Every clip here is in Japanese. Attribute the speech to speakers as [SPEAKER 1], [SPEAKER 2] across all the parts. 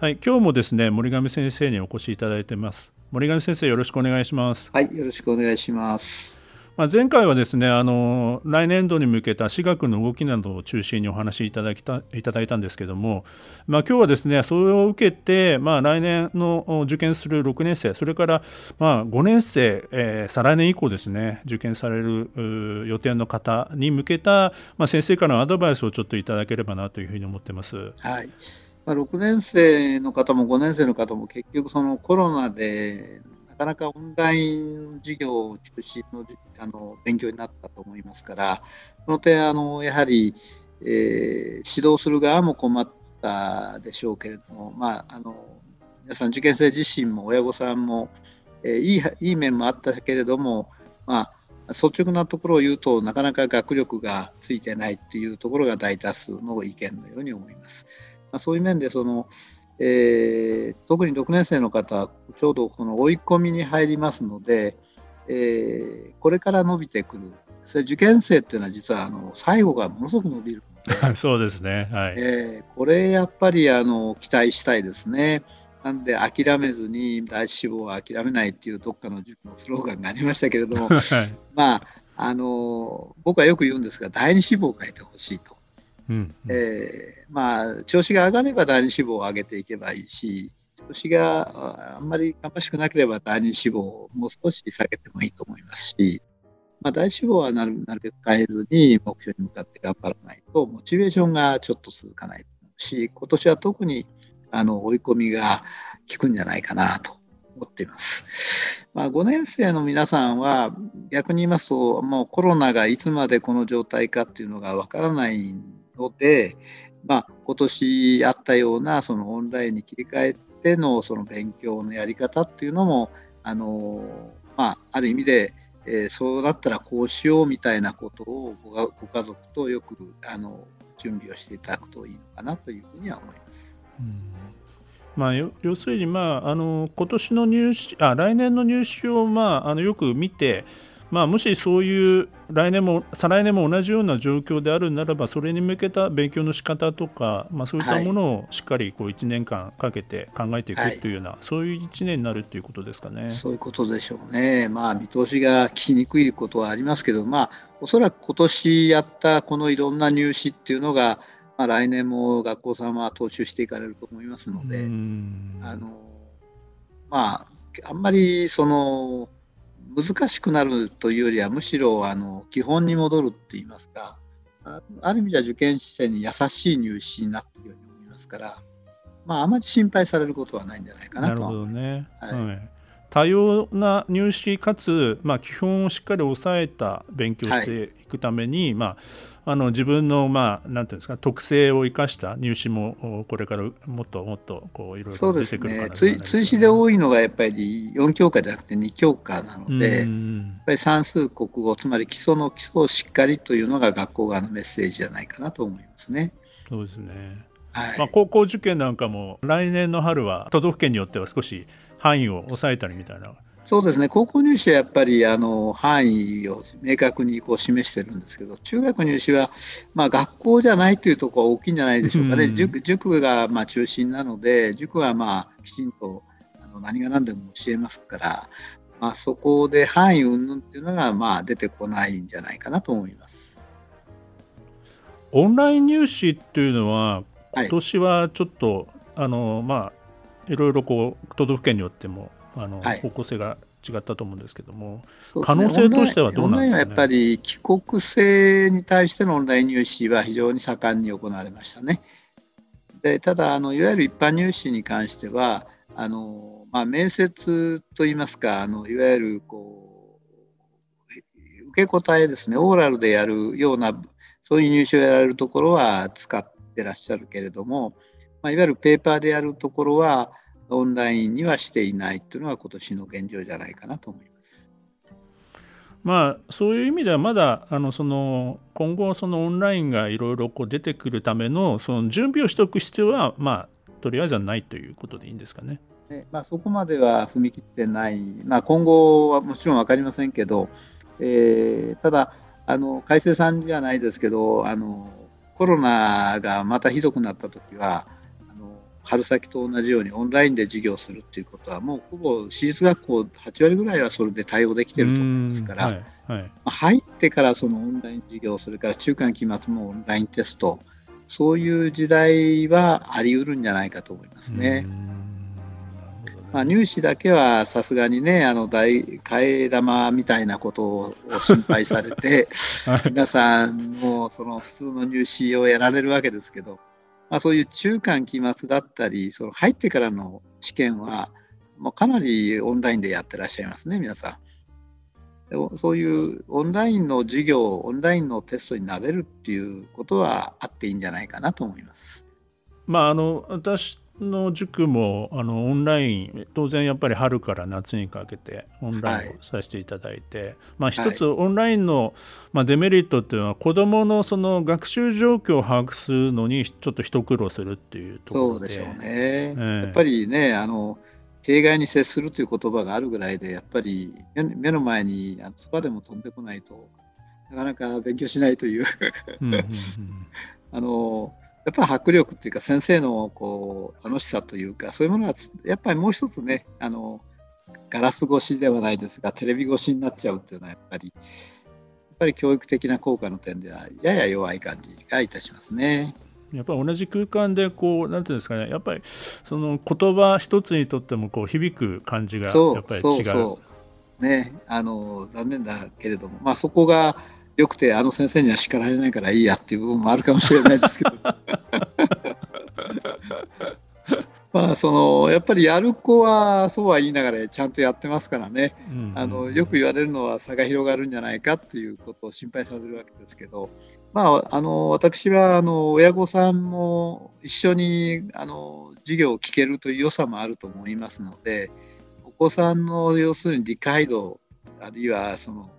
[SPEAKER 1] はい、今日もですね森上先生にお越しいただいてます。森上先生よろしくお願いします。
[SPEAKER 2] はいよろしくお願いします。
[SPEAKER 1] まあ、前回はですねあの来年度に向けた私学の動きなどを中心にお話しいただきたいただいたんですけども、まあ、今日はですねそれを受けて、まあ、来年の受験する6年生それから、まあ、5年生、えー、再来年以降ですね受験される予定の方に向けた、まあ、先生からのアドバイスをちょっといただければなというふうに思ってます。
[SPEAKER 2] はいまあ、6年生の方も5年生の方も結局そのコロナでなかなかオンライン授業を中心のあの勉強になったと思いますからその点あのやはり、えー、指導する側も困ったでしょうけれども、まあ、あの皆さん受験生自身も親御さんも、えー、いいいい面もあったけれども、まあ、率直なところを言うとなかなか学力がついてないというところが大多数の意見のように思います。まあ、そういう面でその、えー、特に6年生の方ちょうどこの追い込みに入りますので、えー、これから伸びてくるそれ受験生っていうのは実はあの最後がものすごく伸びる。
[SPEAKER 1] そうですね、はい。
[SPEAKER 2] えー、これやっぱりあの期待したいですね。なんで諦めずに第一志望は諦めないっていうどっかの塾のスローガンがありましたけれども、はい、まああの僕はよく言うんですが第二志望を書いてほしいと。うんえー、まあ、調子が上がれば第二志望を上げていけばいいし、調子があんまり芳しくなければ第二志望をもう少し下げてもいいと思いますし、まあ、第一志望はなるなるべく変えずに目標に向かって頑張らないと、モチベーションがちょっと続かないし、今年は特にあの追い込みが効くんじゃないかなと思っています。まあ、5年生の皆さんは逆に言いますともうコロナがいつまでこの状態かっていうのがわからないので、まあ、今年あったようなそのオンラインに切り替えてのその勉強のやり方っていうのもあの、まあ、ある意味で、えー、そうなったらこうしようみたいなことをごご家族とよくあの準備をしていただくといいのかなというふうには思います。うん
[SPEAKER 1] まあ、要するに、まあ、あの今年の入試あ来年の入試を、まあ、あのよく見てまあ、もしそういう来年も再来年も同じような状況であるならばそれに向けた勉強の仕方とか、まあ、そういったものをしっかりこう1年間かけて考えていくというような、はい、そういう1年になるということですかね。
[SPEAKER 2] そういうことでしょうね、まあ、見通しがきにくいことはありますけど、まあ、おそらく今年やったこのいろんな入試っていうのが、まあ、来年も学校さんは踏襲していかれると思いますので、あのまあ、あんまりその難しくなるというよりはむしろあの基本に戻るって言いますかある意味では受験生に優しい入試になっているように思いますから、まあ、あまり心配されることはないんじゃないかなと思います。なるほどね、はい、はい
[SPEAKER 1] 多様な入試かつ、まあ、基本をしっかり抑えた勉強をしていくために、はい、まあ、あの自分の、まあ、なんていうんですか特性を生かした入試もこれからもっともっとこういろいろ出てくるかな
[SPEAKER 2] そうですね。追試で多いのがやっぱり4教科じゃなくて2教科なので、やっぱり算数国語つまり基礎の基礎をしっかりというのが学校側のメッセージじゃないかなと思いますね。
[SPEAKER 1] そうですね。はい。まあ、高校受験なんかも来年の春は都道府県によっては少し範囲を抑えたりみたいな。
[SPEAKER 2] そうですね高校入試はやっぱりあの範囲を明確にこう示してるんですけど中学入試は、まあ、学校じゃないというところは大きいんじゃないでしょうかね、うん、塾塾がまあ中心なので塾はまあきちんとあの何が何でも教えますから、まあ、そこで範囲云々っていうのがまあ出てこないんじゃないかなと思います。
[SPEAKER 1] オンライン入試っていうのは今年はちょっと、はい、あのまあいろいろこう都道府県によってもあの、はい、方向性が違ったと思うんですけども、ね、可能性としてはどうなんですか、ね、
[SPEAKER 2] やっぱり帰国生に対してのオンライン入試は非常に盛んに行われましたね。でただあの、いわゆる一般入試に関しては、あのまあ、面接といいますか、あのいわゆるこう受け答えですね、オーラルでやるような、そういう入試をやられるところは使っってらっしゃるけれども、まあ、いわゆるペーパーでやるところはオンラインにはしていないというのが今年の現状じゃないかなと思います。
[SPEAKER 1] まあ、そういう意味ではまだあのその今後そのオンラインがいろいろ出てくるためのその準備をしておく必要は、まあ、とりあえずはないということでいいんですかね。
[SPEAKER 2] ねまあ、そこまでは踏み切ってない、まあ、今後はもちろん分かりませんけど、えー、ただあの改正さんじゃないですけどあのコロナがまたひどくなった時は春先と同じようにオンラインで授業するっていうことはもうほぼ私立学校8割ぐらいはそれで対応できてると思いますから、はいはい、入ってからそのオンライン授業それから中間期末もオンラインテストそういう時代はあり得るんじゃないかと思いますね。まあ、入試だけはさすがにねあの大替え玉みたいなことを心配されて、はい、皆さんもその普通の入試をやられるわけですけどまあ、そういう中間期末だったり、その入ってからの試験は、まあ、かなりオンラインでやってらっしゃいますね、皆さん。そういうオンラインの授業、オンラインのテストになれるっていうことはあっていいんじゃないかなと思います。
[SPEAKER 1] まあ、あの私の塾もあのオンライン当然やっぱり春から夏にかけてオンラインをさせていただいて、はい、まあ、一つオンラインの、まあ、デメリットっていうのは子どものその学習状況を把握するのにちょっと一苦労するっていうところ
[SPEAKER 2] で。そうでしょうね、えー、やっぱりねあの形骸に接するという言葉があるぐらいでやっぱり目の前につばでも飛んでこないとなかなか勉強しないという。あのやっぱり迫力っていうか先生のこう楽しさというかそういうものはやっぱりもう一つねあのガラス越しではないですがテレビ越しになっちゃうっていうのはやっぱりやっぱり教育的な効果の点ではやや弱い感じがいたしますね。
[SPEAKER 1] やっぱり同じ空間でこうなんていうんですかねやっぱりその言葉一つにとってもこう響く感じがやっぱり違う。そうそう
[SPEAKER 2] ねあの残念だけれどもまあそこがよくてあの先生には叱られないからいいやっていう部分もあるかもしれないですけど。まあそのやっぱりやる子はそうは言いながらちゃんとやってますからね、あのよく言われるのは差が広がるんじゃないかということを心配されるわけですけど、まあ、あの私はあの親御さんも一緒にあの授業を聞けるという良さもあると思いますのでお子さんの要するに理解度あるいはその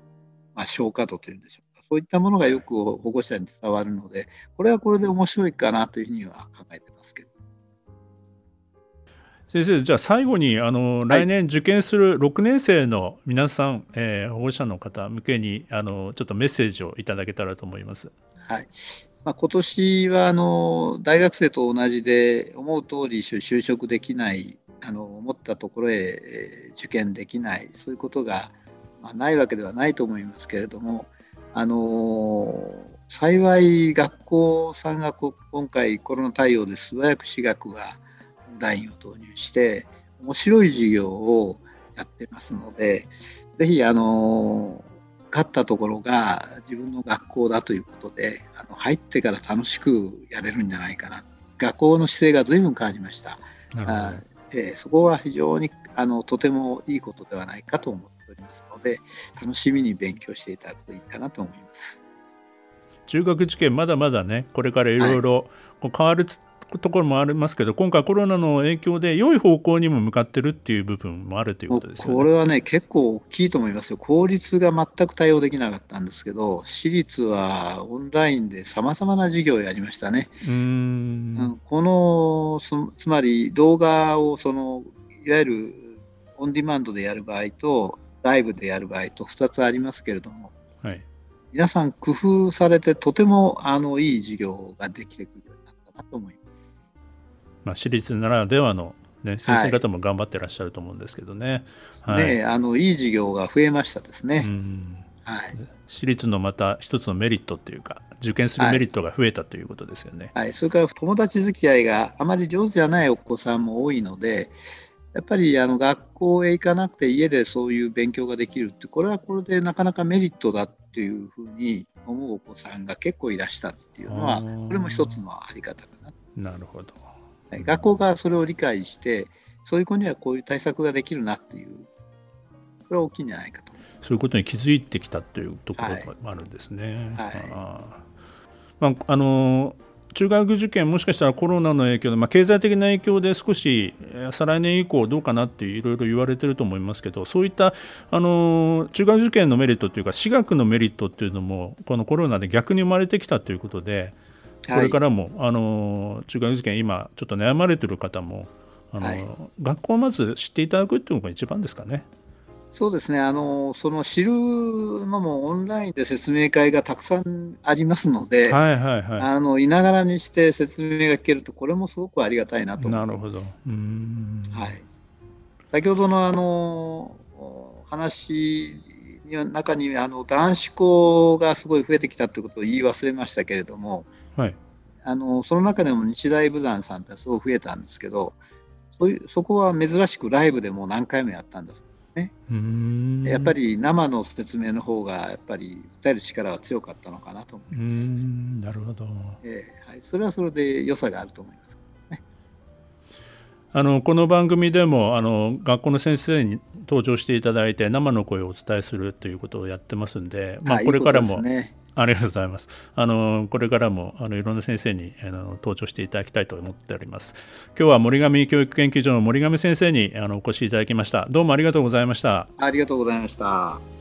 [SPEAKER 2] まあ、消化度というんでしょうかそういったものがよく保護者に伝わるのでこれはこれで面白いかなというふうには考えてますけど。
[SPEAKER 1] 先生じゃあ最後にあの、来年受験する6年生の皆さん、えー、保護者の方向けにあのちょっとメッセージをいただけたらと思います。
[SPEAKER 2] はいまあ、今年はあの大学生と同じで思う通り就職できないあの思ったところへ受験できないそういうことがまあ、ないわけではないと思いますけれども、あのー、幸い学校さんが今回コロナ対応で素早く私学がオンラインを導入して面白い授業をやってますのでぜひあの勝ったところが自分の学校だということであの入ってから楽しくやれるんじゃないかな。学校の姿勢が随分変わりました。あえー、そこは非常にあのとてもいいことではないかと思っております。ので楽しみに勉強していただくといいかなと思います
[SPEAKER 1] 中学受験まだまだねこれからいろいろ変わるところもありますけど、今回コロナの影響で良い方向にも向かってるっていう部分もあるということですよね。
[SPEAKER 2] これはね結構大きいと思いますよ。公立が全く対応できなかったんですけど私立はオンラインでさまざまな授業をやりましたね。うんこのつまり動画をそのいわゆるオンディマンドでやる場合とライブでやる場合と2つありますけれども、はい、皆さん工夫されてとてもあのいい授業ができてくるようになったなと思います。
[SPEAKER 1] まあ、私立ならではの、ね、先生方も頑張ってらっしゃると思うんですけどね。
[SPEAKER 2] はい、ねあのいい授業が増えましたですね。
[SPEAKER 1] はい、私立のまた一つのメリットっていうか受験するメリットが増えたということですよね。
[SPEAKER 2] はい、はい、それから友達付き合いがあまり上手じゃないお子さんも多いのでやっぱりあの学校へ行かなくて家でそういう勉強ができるってこれはこれでなかなかメリットだっていうふうに思うお子さんが結構いらしたっていうのはこれも一つのあり方か
[SPEAKER 1] な。なるほど、
[SPEAKER 2] はい、学校がそれを理解してそういう子にはこういう対策ができるなっていうこれは大きいんじゃないかと
[SPEAKER 1] そういうことに気づいてきたというところもあるんですね。はい、はい、まあ、あの中学受験もしかしたらコロナの影響で、まあ、経済的な影響で少し再来年以降どうかなっていろいろ言われてると思いますけどそういったあの中学受験のメリットというか私学のメリットっていうのもこのコロナで逆に生まれてきたということでこれからも、はい、あの中学受験今ちょっと悩まれてる方もあの、はい、学校をまず知っていただくっていうのが一番ですかね。
[SPEAKER 2] そうですね。あの、その知るのもオンラインで説明会がたくさんありますので、はいはいはい、あのいながらにして説明が聞けると、これもすごくありがたいなと。思います。なるほど。はい、先ほどのあの話の中にあの男子校がすごい増えてきたということを言い忘れましたけれども、はい、あのその中でも日大武山さんってすごい増えたんですけど、そういうそこは珍しくライブでも何回もやったんです。ね。やっぱり生の説明の方がやっぱり訴える力は強かったのかなと思います。
[SPEAKER 1] なるほど、
[SPEAKER 2] えーはい。それはそれで良さがあると思います。
[SPEAKER 1] あのこの番組でもあの学校の先生に登場していただいて生の声をお伝えするということをやってますんで、まあ、これからもありがとうございます。あのこれからもあのいろんな先生にあの登場していただきたいと思っております。今日は森上教育研究所の森上先生にあのお越しいただきました。どうもありがとうございました。
[SPEAKER 2] ありがとうございました。